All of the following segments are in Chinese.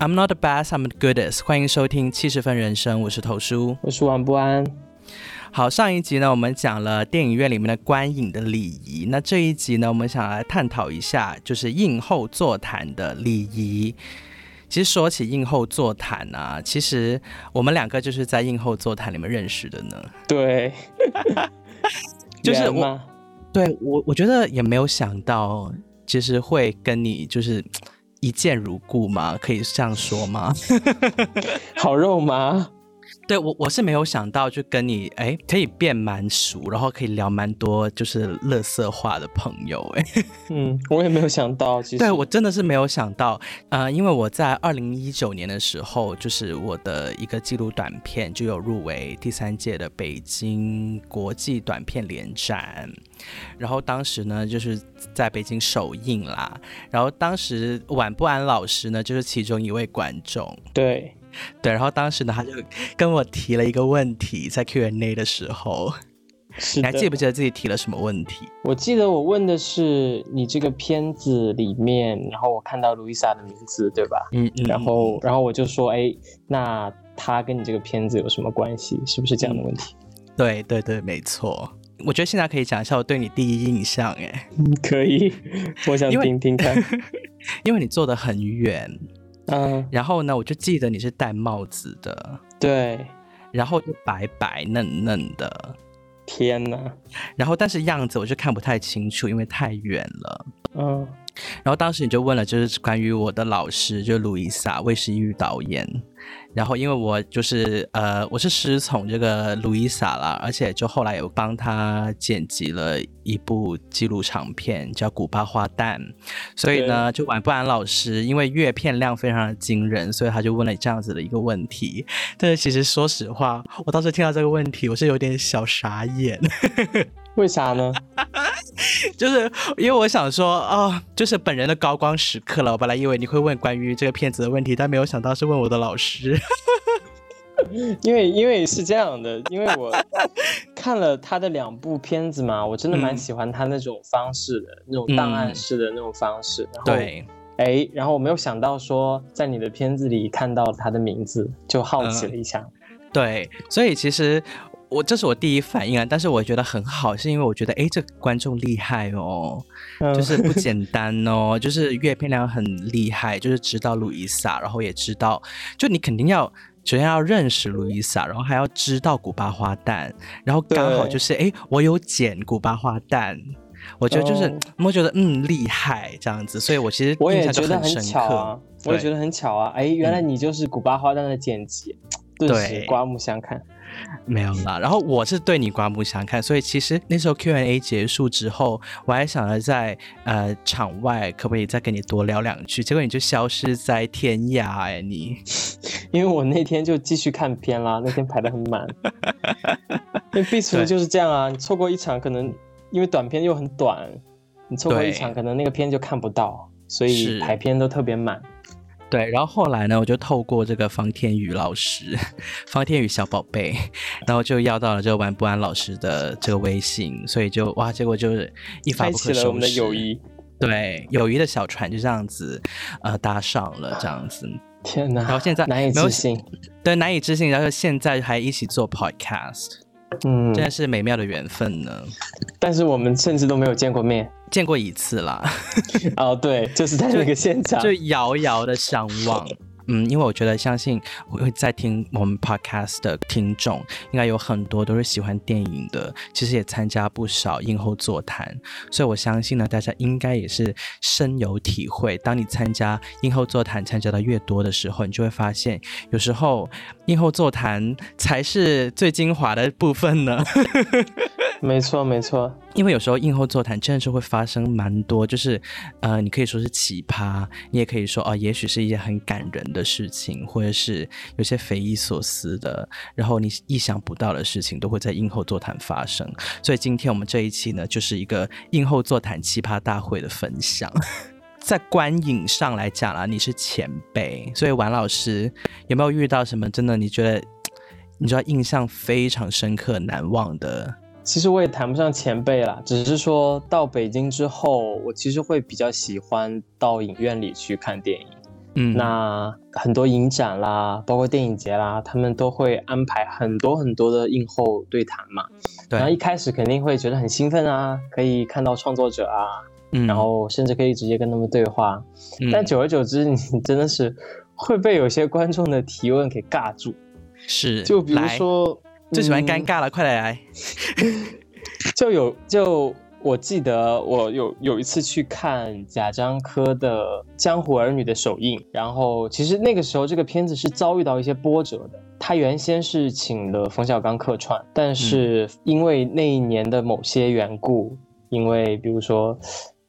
I'm not the best, I'm the goodest。欢迎收听七十分人生，我是头叔，我是王不安。好，上一集呢，我们讲了电影院里面的观影的礼仪。那这一集呢，我们想来探讨一下，就是映后座谈的礼仪。其实说起映后座谈啊，其实我们两个就是在映后座谈里面认识的呢。对，就是我，对我，我觉得也没有想到，其实会跟你就是。一见如故嘛？可以这样说吗？好肉麻。对我我是没有想到，就跟你哎可以变蛮熟，然后可以聊蛮多就是乐色话的朋友哎。嗯，我也没有想到，其实对我真的是没有想到，呃，因为我在二零一九年的时候，就是我的一个纪录短片就有入围第三届的北京国际短片联展，然后当时呢就是在北京首映啦，然后当时晚不安老师呢就是其中一位观众，对。对，然后当时呢，他就跟我提了一个问题，在 Q&A 的时候，你还记不记得自己提了什么问题？我记得我问的是你这个片子里面，然后我看到路易莎的名字，对吧？嗯嗯。然后，然后我就说，哎，那他跟你这个片子有什么关系？是不是这样的问题？对对对，没错。我觉得现在可以讲一下我对你第一印象，哎，可以，我想听听看，因为你坐的很远。嗯，然后呢，我就记得你是戴帽子的，对，然后就白白嫩嫩的，天哪！然后但是样子我就看不太清楚，因为太远了。嗯，然后当时你就问了，就是关于我的老师，就路易莎魏时玉导演。然后，因为我就是呃，我是师从这个路易莎啦，而且就后来有帮他剪辑了一部纪录长片，叫《古巴花旦》。所以呢，就晚不安老师，因为阅片量非常的惊人，所以他就问了这样子的一个问题。但是其实说实话，我当时听到这个问题，我是有点小傻眼。为啥呢？就是因为我想说，哦，就是本人的高光时刻了。我本来以为你会问关于这个片子的问题，但没有想到是问我的老师。因为因为是这样的，因为我 看了他的两部片子嘛，我真的蛮喜欢他那种方式的，那种档案式的那种方式。对，哎，然后我没有想到说，在你的片子里看到他的名字，就好奇了一下。对，所以其实。我这是我第一反应啊，但是我觉得很好，是因为我觉得哎，这观众厉害哦，就是不简单哦，就是阅片量很厉害，就是知道路易莎，然后也知道，就你肯定要首先要认识路易莎，然后还要知道古巴花旦，然后刚好就是哎，我有剪古巴花旦，我觉得就是我觉得嗯厉害这样子，所以我其实我也觉得很巧啊，我也觉得很巧啊，哎，原来你就是古巴花旦的剪辑，顿时刮目相看。没有。啦，然后我是对你刮目相看，所以其实那时候 Q&A 结束之后，我还想着在呃场外可不可以再跟你多聊两句，结果你就消失在天涯哎你，因为我那天就继续看片啦，那天排的很满，因为必出就是这样啊，你错过一场可能因为短片又很短，你错过一场可能那个片就看不到，所以排片都特别满。对，然后后来呢，我就透过这个方天宇老师，方天宇小宝贝，然后就要到了这个玩不安老师的这个微信，所以就哇，结果就是一发不可收拾。我们的友谊，对，友谊的小船就这样子呃搭上了，这样子。天哪！然后现在难以置信，对，难以置信，然后现在还一起做 podcast。嗯，真的是美妙的缘分呢。但是我们甚至都没有见过面，见过一次啦。哦，对，就是在那个现场，就遥遥的相望。嗯，因为我觉得，相信会在听我们 podcast 的听众，应该有很多都是喜欢电影的，其实也参加不少映后座谈，所以我相信呢，大家应该也是深有体会。当你参加映后座谈参加的越多的时候，你就会发现，有时候映后座谈才是最精华的部分呢。没错，没错。因为有时候映后座谈真的是会发生蛮多，就是呃，你可以说是奇葩，你也可以说哦，也许是一件很感人的事情，或者是有些匪夷所思的，然后你意想不到的事情都会在映后座谈发生。所以今天我们这一期呢，就是一个映后座谈奇葩大会的分享。在观影上来讲啦，你是前辈，所以王老师有没有遇到什么真的你觉得？你知道印象非常深刻、难忘的？其实我也谈不上前辈啦，只是说到北京之后，我其实会比较喜欢到影院里去看电影。嗯，那很多影展啦，包括电影节啦，他们都会安排很多很多的映后对谈嘛。对。然后一开始肯定会觉得很兴奋啊，可以看到创作者啊，嗯，然后甚至可以直接跟他们对话。嗯。但久而久之，你真的是会被有些观众的提问给尬住。是。就比如说，最喜欢尴尬了，快来来。就有就。我记得我有有一次去看贾樟柯的《江湖儿女》的首映，然后其实那个时候这个片子是遭遇到一些波折的。他原先是请了冯小刚客串，但是因为那一年的某些缘故，因为比如说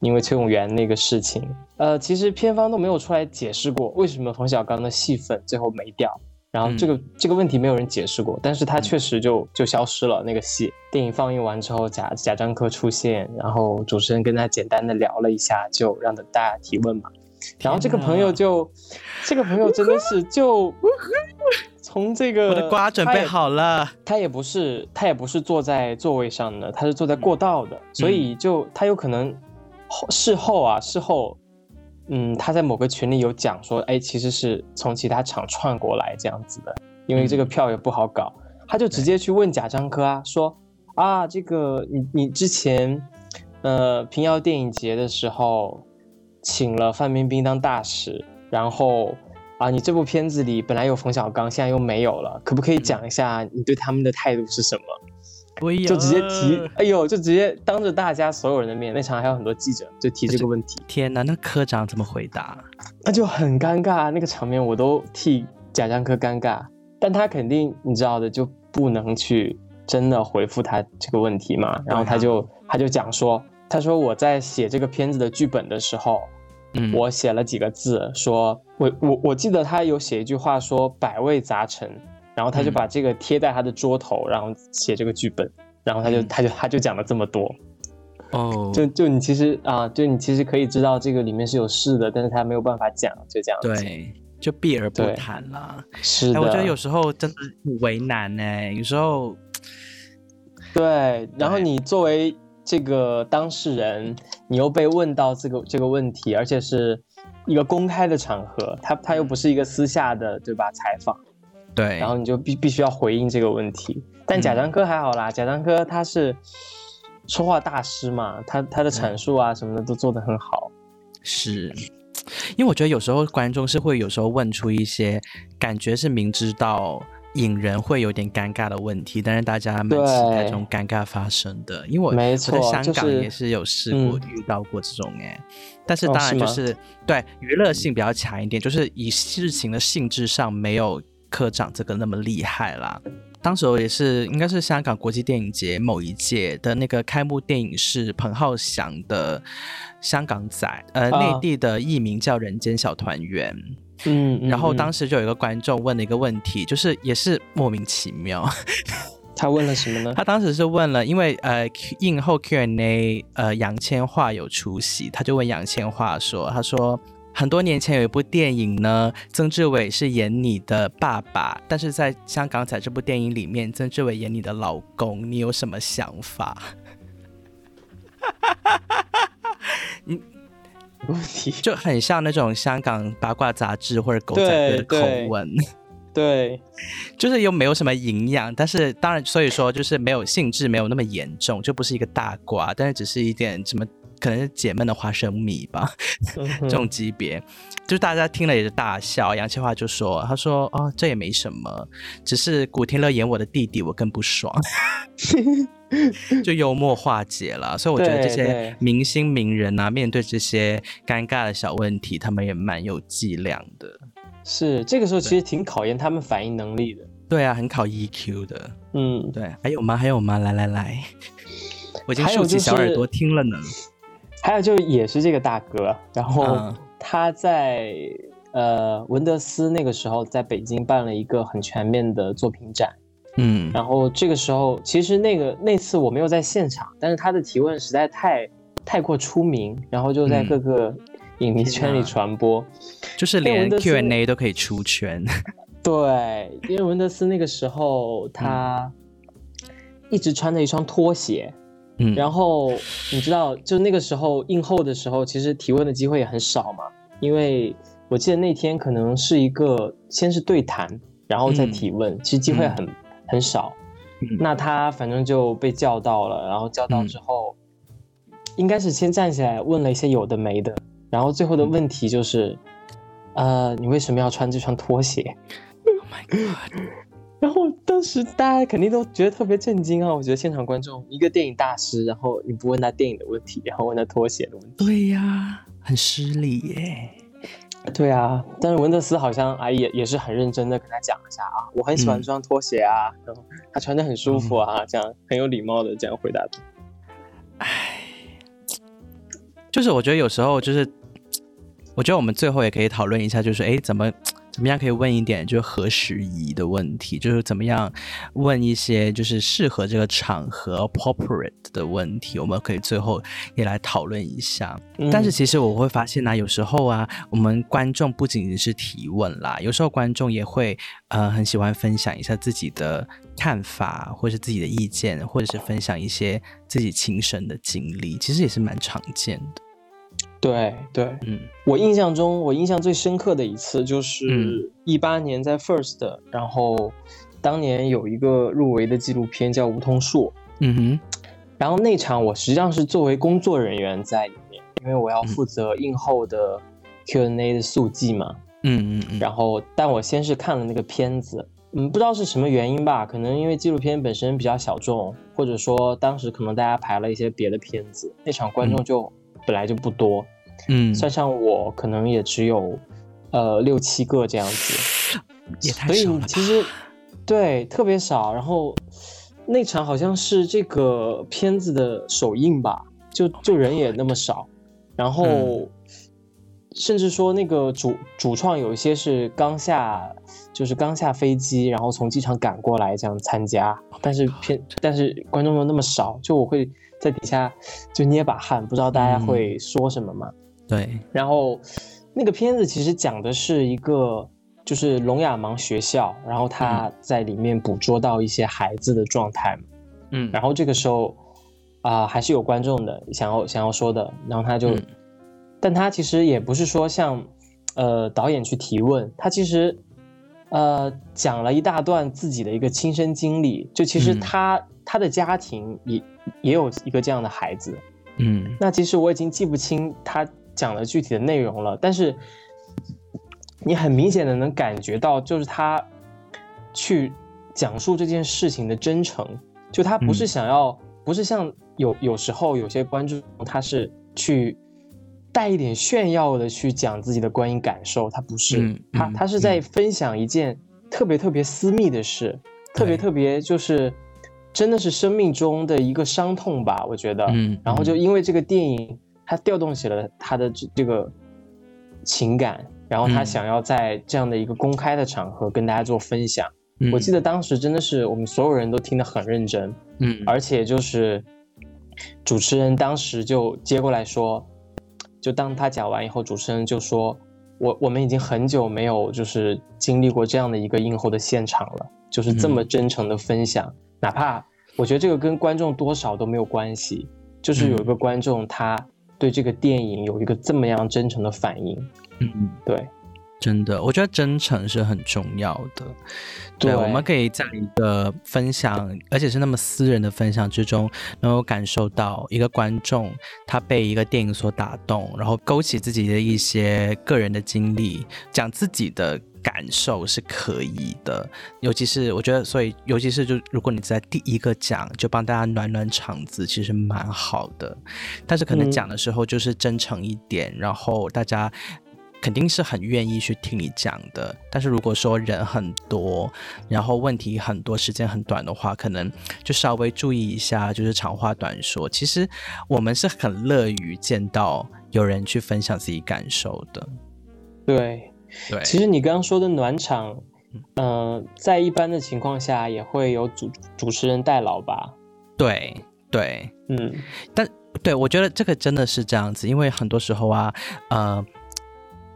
因为崔永元那个事情，呃，其实片方都没有出来解释过为什么冯小刚的戏份最后没掉。然后这个这个问题没有人解释过，但是他确实就就消失了那个戏。电影放映完之后，贾贾樟柯出现，然后主持人跟他简单的聊了一下，就让大家提问嘛。然后这个朋友就，这个朋友真的是就从这个我的瓜准备好了，他也不是他也不是坐在座位上的，他是坐在过道的，所以就他有可能后事后啊事后。嗯，他在某个群里有讲说，哎，其实是从其他厂串过来这样子的，因为这个票也不好搞，他就直接去问贾樟柯啊，说啊，这个你你之前，呃，平遥电影节的时候，请了范冰冰当大使，然后啊，你这部片子里本来有冯小刚，现在又没有了，可不可以讲一下你对他们的态度是什么？就直接提，哎呦，就直接当着大家所有人的面，那场还有很多记者，就提这个问题。天哪，那科长怎么回答？那就很尴尬，那个场面我都替贾樟柯尴尬。但他肯定你知道的，就不能去真的回复他这个问题嘛。然后他就他就讲说，他说我在写这个片子的剧本的时候，嗯，我写了几个字，说我我我记得他有写一句话说百味杂陈。然后他就把这个贴在他的桌头，然后写这个剧本，然后他就他就他就讲了这么多，哦，就就你其实啊，就你其实可以知道这个里面是有事的，但是他没有办法讲，就这样，对，就避而不谈了。是的，我觉得有时候真的很为难呢，有时候，对，然后你作为这个当事人，你又被问到这个这个问题，而且是一个公开的场合，他他又不是一个私下的，对吧？采访。对，然后你就必必须要回应这个问题。但贾樟柯还好啦，贾樟柯他是说话大师嘛，他他的阐述啊什么的都做得很好。是，因为我觉得有时候观众是会有时候问出一些感觉是明知道引人会有点尴尬的问题，但是大家蛮期待这种尴尬发生的。因为我没错，在香港也是有试过遇到过这种哎，但是当然就是对娱乐性比较强一点，就是以事情的性质上没有。科长这个那么厉害啦！当时我也是，应该是香港国际电影节某一届的那个开幕电影是彭浩翔的《香港仔》，呃，内地的艺名叫《人间小团圆》。嗯，然后当时就有一个观众问了一个问题，就是也是莫名其妙。他问了什么呢？他当时是问了，因为呃，映后 Q&A，呃，杨千嬅有出席，他就问杨千嬅说：“他说。”很多年前有一部电影呢，曾志伟是演你的爸爸，但是在香港仔这部电影里面，曾志伟演你的老公，你有什么想法？你问题就很像那种香港八卦杂志或者狗仔的口吻，对，就是又没有什么营养，但是当然，所以说就是没有性质，没有那么严重，就不是一个大瓜，但是只是一点什么。可能是解闷的花生米吧，这种级别，就是大家听了也是大笑。杨千嬅就说：“他说哦，这也没什么，只是古天乐演我的弟弟，我更不爽。”就幽默化解了。所以我觉得这些明星名人啊，面对这些尴尬的小问题，他们也蛮有伎俩的。是这个时候其实挺考验他们反应能力的。对啊，很考 EQ 的。嗯，对。还有吗？还有吗？来来来，我已经竖起小耳朵听了呢。还有就也是这个大哥，然后他在呃文德斯那个时候在北京办了一个很全面的作品展，嗯，然后这个时候其实那个那次我没有在现场，但是他的提问实在太太过出名，然后就在各个影迷圈里传播，就是连 Q&A 都可以出圈。对，因为文德斯那个时候他一直穿着一双拖鞋，嗯，然后你知道，就那个时候映后的时候，其实提问的机会也很少嘛，因为我记得那天可能是一个先是对谈，然后再提问，其实机会很很少。那他反正就被叫到了，然后叫到之后，应该是先站起来问了一些有的没的，然后最后的问题就是，呃，你为什么要穿这双拖鞋？Oh my god！然后当时大家肯定都觉得特别震惊啊！我觉得现场观众一个电影大师，然后你不问他电影的问题，然后问他拖鞋的问题，对呀，很失礼耶。对啊，但是文德斯好像啊也也是很认真的跟他讲一下啊，我很喜欢这双拖鞋啊，然后他穿的很舒服啊，这样很有礼貌的这样回答他。唉，就是我觉得有时候就是，我觉得我们最后也可以讨论一下，就是哎怎么。怎么样可以问一点就是合时宜的问题？就是怎么样问一些就是适合这个场合 appropriate 的问题？我们可以最后也来讨论一下。但是其实我会发现呢，有时候啊，我们观众不仅仅是提问啦，有时候观众也会呃很喜欢分享一下自己的看法，或是自己的意见，或者是分享一些自己亲身的经历，其实也是蛮常见的。对对，嗯，我印象中，我印象最深刻的一次就是一八年在 First，然后当年有一个入围的纪录片叫《梧桐树》，嗯哼，然后那场我实际上是作为工作人员在里面，因为我要负责映后的 Q&A 的速记嘛，嗯嗯嗯，然后但我先是看了那个片子，嗯，不知道是什么原因吧，可能因为纪录片本身比较小众，或者说当时可能大家排了一些别的片子，那场观众就。本来就不多，嗯，算上我可能也只有，呃六七个这样子，也太少了。其实对特别少。然后那场好像是这个片子的首映吧，就就人也那么少。然后甚至说那个主主创有一些是刚下，就是刚下飞机，然后从机场赶过来这样参加。但是片但是观众又那么少，就我会。在底下就捏把汗，不知道大家会说什么嘛？对。然后那个片子其实讲的是一个就是聋哑盲学校，然后他在里面捕捉到一些孩子的状态。嗯。然后这个时候啊，还是有观众的想要想要说的，然后他就，但他其实也不是说像呃导演去提问，他其实呃讲了一大段自己的一个亲身经历，就其实他他的家庭也。也有一个这样的孩子，嗯，那其实我已经记不清他讲的具体的内容了，但是你很明显的能感觉到，就是他去讲述这件事情的真诚，就他不是想要，不是像有有时候有些观众他是去带一点炫耀的去讲自己的观影感受，他不是，他他是在分享一件特别特别私密的事，特别特别就是。真的是生命中的一个伤痛吧，我觉得。嗯。然后就因为这个电影，他调动起了他的这这个情感，然后他想要在这样的一个公开的场合跟大家做分享。我记得当时真的是我们所有人都听得很认真。嗯。而且就是主持人当时就接过来说，就当他讲完以后，主持人就说：“我我们已经很久没有就是经历过这样的一个映后的现场了，就是这么真诚的分享。”哪怕我觉得这个跟观众多少都没有关系，就是有一个观众他对这个电影有一个这么样真诚的反应，嗯，对，真的，我觉得真诚是很重要的。对，我们可以在一个分享，而且是那么私人的分享之中，能够感受到一个观众他被一个电影所打动，然后勾起自己的一些个人的经历，讲自己的。感受是可以的，尤其是我觉得，所以尤其是就如果你在第一个讲就帮大家暖暖场子，其实蛮好的。但是可能讲的时候就是真诚一点，然后大家肯定是很愿意去听你讲的。但是如果说人很多，然后问题很多，时间很短的话，可能就稍微注意一下，就是长话短说。其实我们是很乐于见到有人去分享自己感受的。对。对，其实你刚刚说的暖场，嗯，在一般的情况下也会有主主持人代劳吧？对对，嗯，但对我觉得这个真的是这样子，因为很多时候啊，呃，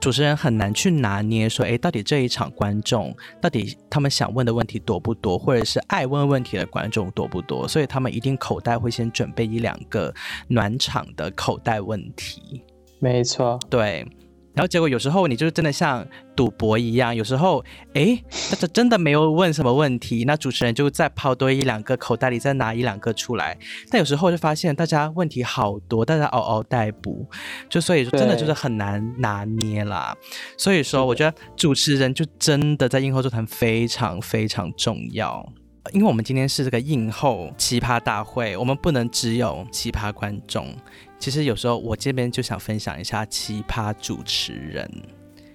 主持人很难去拿捏，说，哎，到底这一场观众到底他们想问的问题多不多，或者是爱问问题的观众多不多？所以他们一定口袋会先准备一两个暖场的口袋问题。没错，对。然后结果有时候你就是真的像赌博一样，有时候哎，他真的没有问什么问题，那主持人就再抛多一两个口袋里再拿一两个出来。但有时候就发现大家问题好多，大家嗷嗷待哺，就所以说真的就是很难拿捏啦。所以说我觉得主持人就真的在映后座谈非常非常重要，因为我们今天是这个映后奇葩大会，我们不能只有奇葩观众。其实有时候我这边就想分享一下奇葩主持人。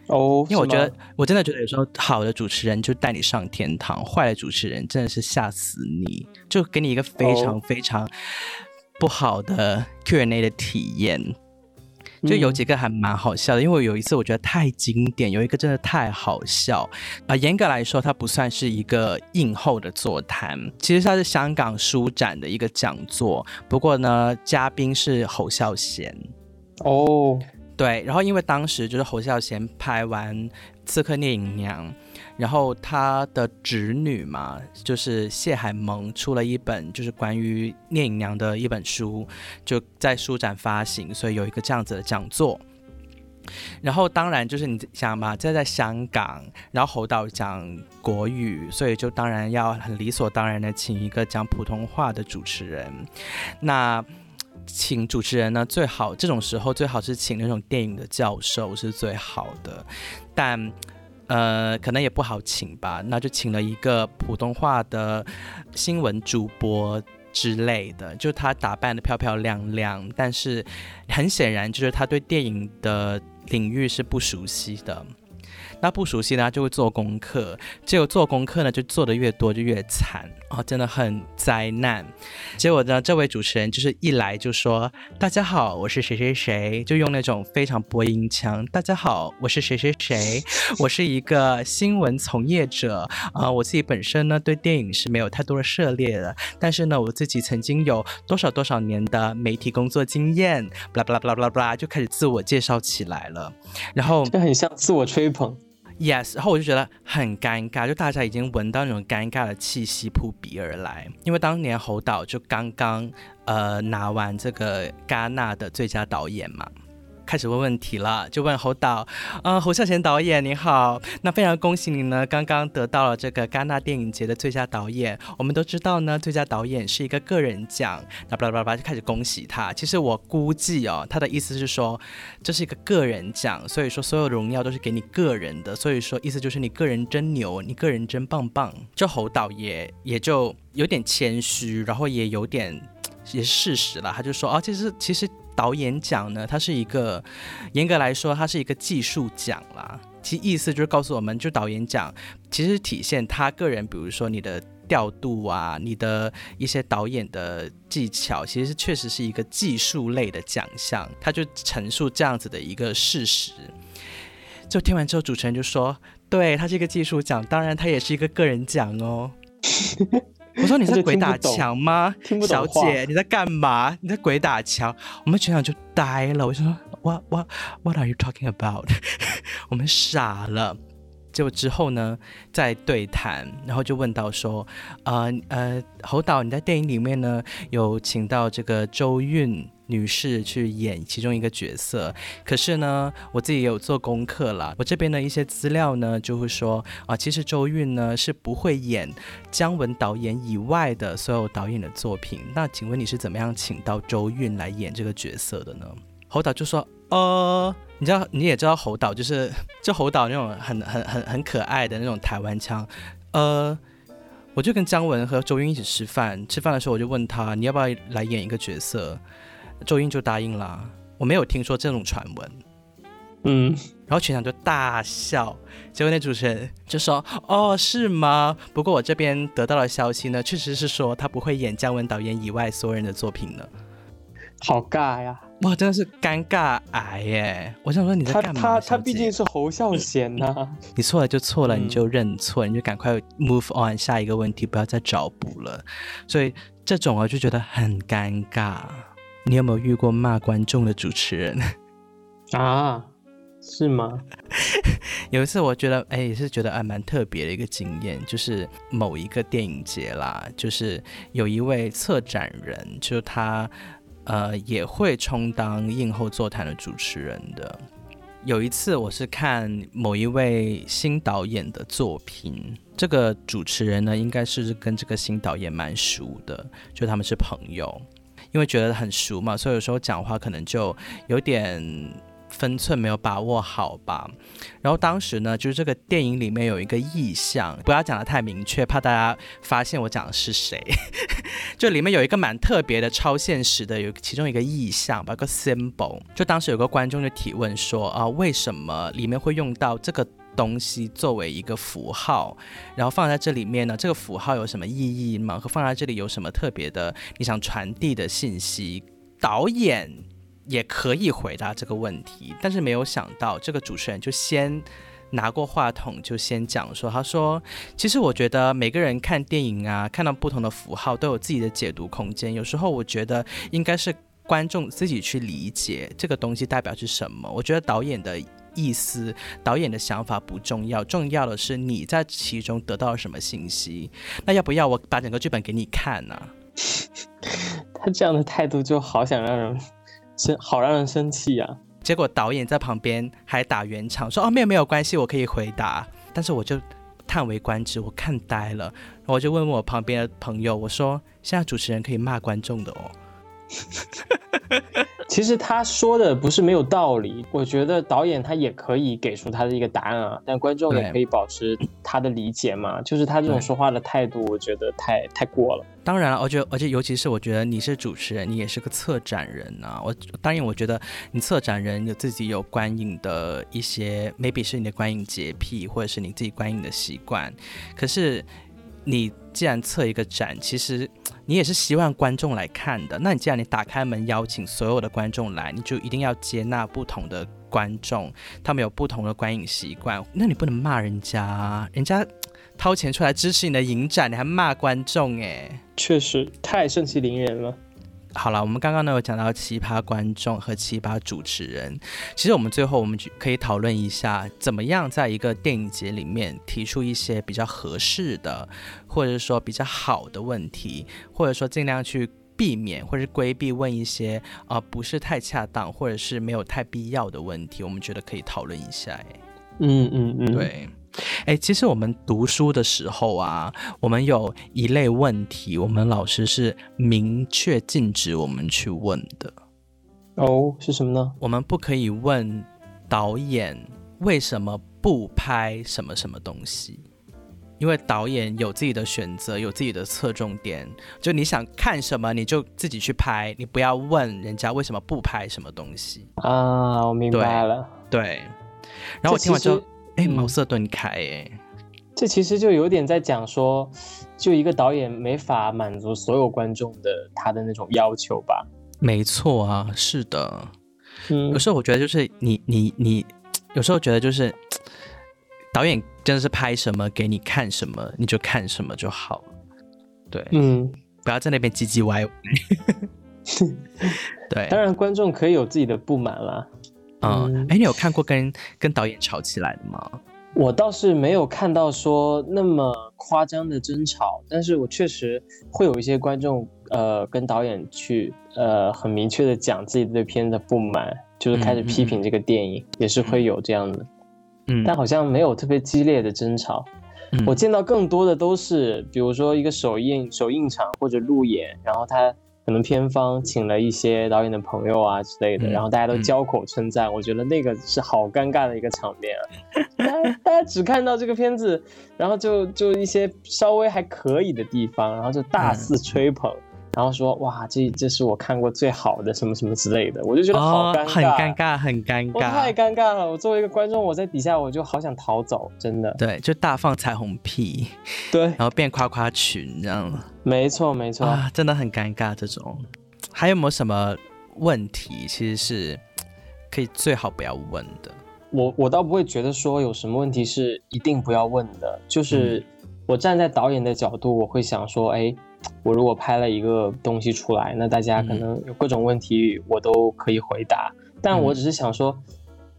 哦，因为我觉得我真的觉得有时候好的主持人就带你上天堂，坏的主持人真的是吓死你，就给你一个非常非常不好的 Q&A 的体验。就有几个还蛮好笑的，因为有一次我觉得太经典，有一个真的太好笑啊！严格来说，它不算是一个映后的座谈，其实它是香港书展的一个讲座。不过呢，嘉宾是侯孝贤哦，对，然后因为当时就是侯孝贤拍完《刺客聂隐娘》。然后他的侄女嘛，就是谢海萌出了一本就是关于聂隐娘的一本书，就在书展发行，所以有一个这样子的讲座。然后当然就是你想嘛，这在香港，然后侯导讲国语，所以就当然要很理所当然的请一个讲普通话的主持人。那请主持人呢，最好这种时候最好是请那种电影的教授是最好的，但。呃，可能也不好请吧，那就请了一个普通话的新闻主播之类的，就他打扮的漂漂亮亮，但是很显然就是他对电影的领域是不熟悉的。那不熟悉呢，就会做功课。结果做功课呢，就做的越多就越惨哦，真的很灾难。结果呢，这位主持人就是一来就说：“大家好，我是谁谁谁。”就用那种非常播音腔：“大家好，我是谁谁谁，我是一个新闻从业者啊，我自己本身呢对电影是没有太多的涉猎的，但是呢，我自己曾经有多少多少年的媒体工作经验，巴拉巴拉巴拉巴拉巴拉，就开始自我介绍起来了。然后就很像自我吹捧。Yes，然后我就觉得很尴尬，就大家已经闻到那种尴尬的气息扑鼻而来，因为当年侯导就刚刚呃拿完这个戛纳的最佳导演嘛。开始问问题了，就问侯导，呃，侯孝贤导演你好，那非常恭喜你呢，刚刚得到了这个戛纳电影节的最佳导演。我们都知道呢，最佳导演是一个个人奖，那巴拉巴拉就开始恭喜他。其实我估计哦，他的意思是说这是一个个人奖，所以说所有荣耀都是给你个人的，所以说意思就是你个人真牛，你个人真棒棒。就侯导也也就有点谦虚，然后也有点也是事实了，他就说哦，其实其实。导演奖呢，它是一个严格来说，它是一个技术奖啦。其意思就是告诉我们，就导演奖其实体现他个人，比如说你的调度啊，你的一些导演的技巧，其实确实是一个技术类的奖项。他就陈述这样子的一个事实。就听完之后，主持人就说：“对，他是一个技术奖，当然他也是一个个人奖哦。”我说你在鬼打墙吗，小姐？你在干嘛？你在鬼打墙？我们全场就呆了。我说 What What What are you talking about？我们傻了。结果之后呢，在对谈，然后就问到说，呃呃，侯导，你在电影里面呢有请到这个周韵。女士去演其中一个角色，可是呢，我自己也有做功课了。我这边的一些资料呢，就会说啊，其实周韵呢是不会演姜文导演以外的所有导演的作品。那请问你是怎么样请到周韵来演这个角色的呢？侯导就说，呃，你知道你也知道侯导就是就侯导那种很很很很可爱的那种台湾腔，呃，我就跟姜文和周韵一起吃饭，吃饭的时候我就问他，你要不要来演一个角色？周英就答应了，我没有听说这种传闻，嗯，然后全场就大笑，结果那主持人就说：“哦，是吗？不过我这边得到的消息呢，确实是说他不会演姜文导演以外所有人的作品呢。”好尬呀！哇，真的是尴尬癌耶！我想说你在干嘛？他他他毕竟是侯孝贤呐，你错了就错了，你就认错，你就赶快 move on 下一个问题，不要再找补了。所以这种啊，就觉得很尴尬。你有没有遇过骂观众的主持人 啊？是吗？有一次我觉得，哎，也是觉得还蛮特别的一个经验，就是某一个电影节啦，就是有一位策展人，就是他，呃，也会充当映后座谈的主持人的。有一次我是看某一位新导演的作品，这个主持人呢，应该是跟这个新导演蛮熟的，就他们是朋友，因为觉得很熟嘛，所以有时候讲话可能就有点。分寸没有把握好吧，然后当时呢，就是这个电影里面有一个意象，不要讲的太明确，怕大家发现我讲的是谁。就里面有一个蛮特别的超现实的，有其中一个意象，包括 symbol。就当时有个观众就提问说啊，为什么里面会用到这个东西作为一个符号，然后放在这里面呢？这个符号有什么意义吗？和放在这里有什么特别的你想传递的信息？导演。也可以回答这个问题，但是没有想到这个主持人就先拿过话筒，就先讲说：“他说，其实我觉得每个人看电影啊，看到不同的符号都有自己的解读空间。有时候我觉得应该是观众自己去理解这个东西代表是什么。我觉得导演的意思、导演的想法不重要，重要的是你在其中得到了什么信息。那要不要我把整个剧本给你看呢？” 他这样的态度就好想让人。生好让人生气呀！结果导演在旁边还打圆场，说：“哦，没有没有关系，我可以回答。”但是我就叹为观止，我看呆了。我就问问我旁边的朋友，我说：“现在主持人可以骂观众的哦。” 其实他说的不是没有道理，我觉得导演他也可以给出他的一个答案啊，但观众也可以保持他的理解嘛。就是他这种说话的态度，我觉得太太过了。当然了，而且而且尤其是我觉得你是主持人，你也是个策展人啊。我当然我觉得你策展人有自己有观影的一些，maybe 是你的观影洁癖，或者是你自己观影的习惯。可是你既然策一个展，其实。你也是希望观众来看的，那你既然你打开门邀请所有的观众来，你就一定要接纳不同的观众，他们有不同的观影习惯，那你不能骂人家，人家掏钱出来支持你的影展，你还骂观众，哎，确实太盛气凌人了。好了，我们刚刚呢有讲到奇葩观众和奇葩主持人，其实我们最后我们可以讨论一下，怎么样在一个电影节里面提出一些比较合适的，或者说比较好的问题，或者说尽量去避免或者规避问一些啊不是太恰当或者是没有太必要的问题，我们觉得可以讨论一下。哎，嗯嗯嗯，对。哎，其实我们读书的时候啊，我们有一类问题，我们老师是明确禁止我们去问的。哦，是什么呢？我们不可以问导演为什么不拍什么什么东西，因为导演有自己的选择，有自己的侧重点。就你想看什么，你就自己去拍，你不要问人家为什么不拍什么东西。啊，我明白了。对，然后我听完之后。哎，茅塞顿开哎，这其实就有点在讲说，就一个导演没法满足所有观众的他的那种要求吧？没错啊，是的。嗯，有时候我觉得就是你你你，有时候觉得就是导演真的是拍什么给你看什么，你就看什么就好了。对，嗯，不要在那边唧唧歪歪。对，当然观众可以有自己的不满啦。嗯，哎，你有看过跟跟导演吵起来的吗？我倒是没有看到说那么夸张的争吵，但是我确实会有一些观众，呃，跟导演去，呃，很明确的讲自己对片的不满，就是开始批评这个电影，也是会有这样的。嗯，但好像没有特别激烈的争吵。我见到更多的都是，比如说一个首映首映场或者路演，然后他。可能片方请了一些导演的朋友啊之类的，然后大家都交口称赞，我觉得那个是好尴尬的一个场面啊！大家大家只看到这个片子，然后就就一些稍微还可以的地方，然后就大肆吹捧。然后说哇，这这是我看过最好的什么什么之类的，我就觉得好尴尬，很尴尬，很尴尬，太尴尬了。我作为一个观众，我在底下我就好想逃走，真的。对，就大放彩虹屁，对，然后变夸夸群这样。没错，没错，真的很尴尬。这种还有没有什么问题？其实是可以最好不要问的。我我倒不会觉得说有什么问题是一定不要问的，就是我站在导演的角度，我会想说，哎。我如果拍了一个东西出来，那大家可能有各种问题，我都可以回答。但我只是想说，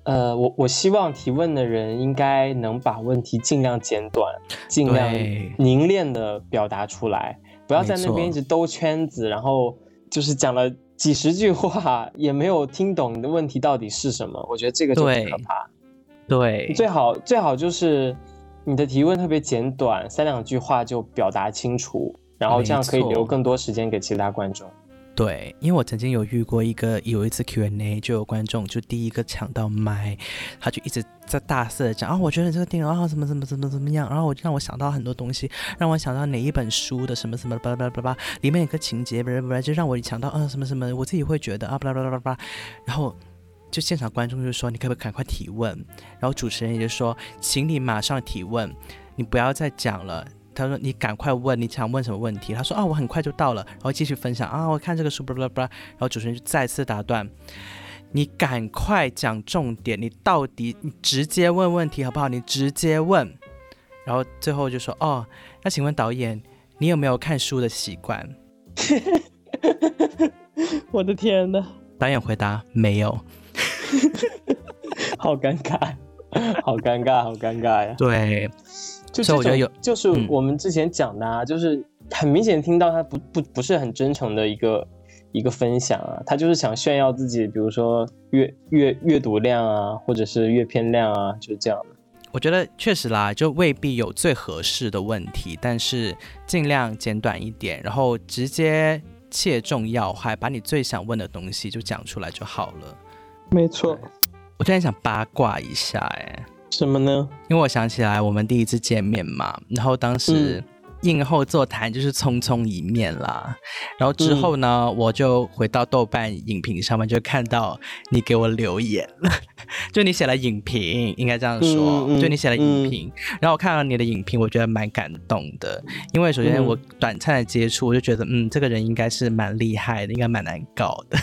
呃，我我希望提问的人应该能把问题尽量简短，尽量凝练的表达出来，不要在那边一直兜圈子，然后就是讲了几十句话也没有听懂你的问题到底是什么。我觉得这个就很可怕。对，最好最好就是你的提问特别简短，三两句话就表达清楚，然后这样可以留更多时间给其他观众。对，因为我曾经有遇过一个有一次 Q&A，就有观众就第一个抢到麦，他就一直在大肆的讲啊，我觉得这个电影啊怎么怎么怎么怎么样，然后我让我想到很多东西，让我想到哪一本书的什么什么巴拉巴拉巴拉，里面有个情节，巴拉巴拉，就让我想到啊什么什么，我自己会觉得啊巴拉巴拉巴拉，然后就现场观众就说你可不可以赶快提问，然后主持人也就说请你马上提问，你不要再讲了。他说：“你赶快问，你想问什么问题？”他说：“啊，我很快就到了。”然后继续分享啊，我看这个书，巴拉巴拉。然后主持人就再次打断：“你赶快讲重点，你到底你直接问问题好不好？你直接问。”然后最后就说：“哦，那请问导演，你有没有看书的习惯？” 我的天哪！导演回答：“没有。”好尴尬，好尴尬，好尴尬呀！对。就是我觉得有，就是我们之前讲的啊，就是很明显听到他不不不是很真诚的一个一个分享啊，他就是想炫耀自己，比如说阅阅阅读量啊，或者是阅片量啊，就是这样的。我觉得确实啦，就未必有最合适的问题，但是尽量简短一点，然后直接切中要害，把你最想问的东西就讲出来就好了。没错，我突然想八卦一下，哎。什么呢？因为我想起来我们第一次见面嘛，然后当时。映后座谈就是匆匆一面啦，然后之后呢，我就回到豆瓣影评上面，就看到你给我留言了，就你写了影评，应该这样说，就你写了影评，然后我看到你的影评，我觉得蛮感动的，因为首先我短暂的接触，我就觉得，嗯，这个人应该是蛮厉害的，应该蛮难搞的，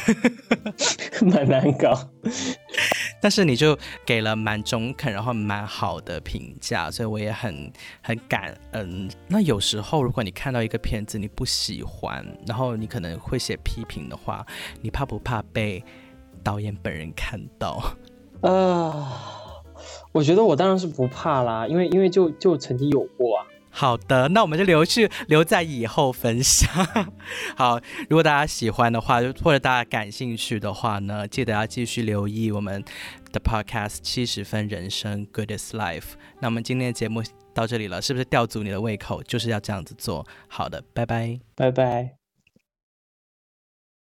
蛮难搞，但是你就给了蛮中肯，然后蛮好的评价，所以我也很很感恩。那有。时候，如果你看到一个片子你不喜欢，然后你可能会写批评的话，你怕不怕被导演本人看到？啊，我觉得我当然是不怕啦，因为因为就就曾经有过啊。好的，那我们就留去留在以后分享。好，如果大家喜欢的话，或者大家感兴趣的话呢，记得要继续留意我们的 Podcast 七十分人生 Goodest Life。那我们今天的节目。到这里了，是不是吊足你的胃口？就是要这样子做。好的，拜拜，拜拜。